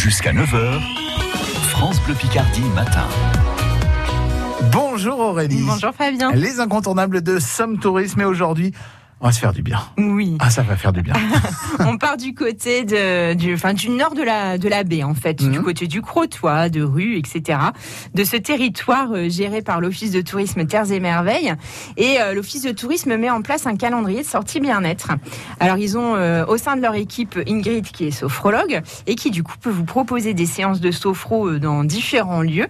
Jusqu'à 9h, France Bleu Picardie matin. Bonjour Aurélie. Bonjour Fabien. Les incontournables de Somme Tourisme et aujourd'hui, on va se faire du bien. Oui. Ah, ça va faire du bien. on part du côté de, du, enfin, du nord de la, de la baie, en fait, du Mhm. côté du Crotoy, de Rue, etc. De ce territoire euh, géré par l'Office de tourisme Terres et Merveilles. Et euh, l'Office de tourisme met en place un calendrier de sortie bien-être. Alors, ils ont euh, au sein de leur équipe Ingrid, qui est sophrologue, et qui, du coup, peut vous proposer des séances de sophro dans différents lieux.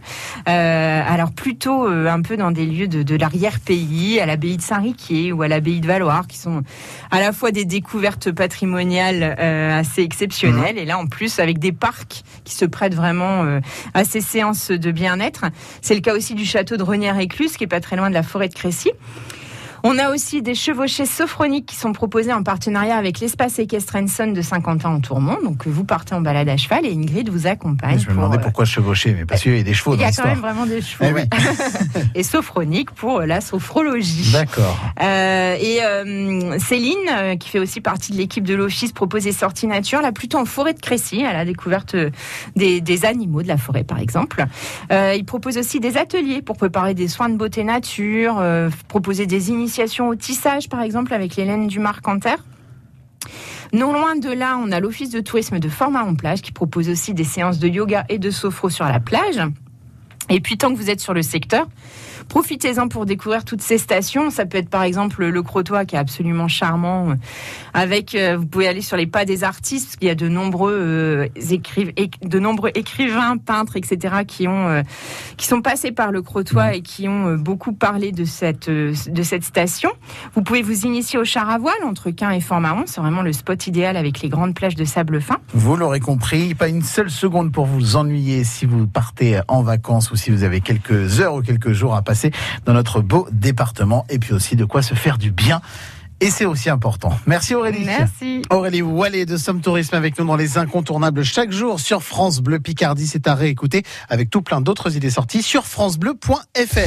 Euh, alors, plutôt un peu dans des lieux de, de l'arrière-pays, à l'abbaye de Saint-Riquier ou à l'abbaye de Valoir, qui sont à la fois des découvertes patrimoniales euh, assez exceptionnelles et là en plus avec des parcs qui se prêtent vraiment euh, à ces séances de bien-être. C'est le cas aussi du château de Renière-Écluse qui est pas très loin de la forêt de Crécy. On a aussi des chevauchés sophroniques qui sont proposés en partenariat avec l'espace équestre Enson de Saint-Quentin en Tourmont. Donc vous partez en balade à cheval et Ingrid vous accompagne. je me demandais euh, pourquoi chevaucher, mais parce qu'il y a des chevaux il y a quand même vraiment des chevaux. Eh oui. et sophronique pour la sophrologie. D'accord. Euh, et euh, Céline, euh, qui fait aussi partie de l'équipe de l'Office, propose des sorties nature, là plutôt en forêt de Crécy, à la découverte euh, des, des animaux de la forêt par exemple. Euh, il propose aussi des ateliers pour préparer des soins de beauté nature, euh, proposer des initiations au tissage par exemple avec l'Hélène Dumas-Canter. Non loin de là, on a l'Office de tourisme de Format-en-Plage qui propose aussi des séances de yoga et de sophro sur la plage. Et puis, tant que vous êtes sur le secteur, profitez-en pour découvrir toutes ces stations. Ça peut être par exemple le Crotoy qui est absolument charmant. Avec, euh, vous pouvez aller sur les pas des artistes parce qu'il y a de nombreux euh, de nombreux écrivains, peintres, etc. qui ont, euh, qui sont passés par le Crotoy et qui ont beaucoup parlé de cette, de cette station. Vous pouvez vous initier au char à voile entre Quin et Fort-Mahon. C'est vraiment le spot idéal avec les grandes plages de sable fin. Vous l'aurez compris, pas une seule seconde pour vous ennuyer si vous partez en vacances ou si vous avez quelques heures ou quelques jours à passer dans notre beau département et puis aussi de quoi se faire du bien. Et c'est aussi important. Merci Aurélie. Merci. Aurélie Wallet de Somme Tourisme avec nous dans les incontournables chaque jour sur France Bleu Picardie. C'est à réécouter avec tout plein d'autres idées sorties sur francebleu.fr.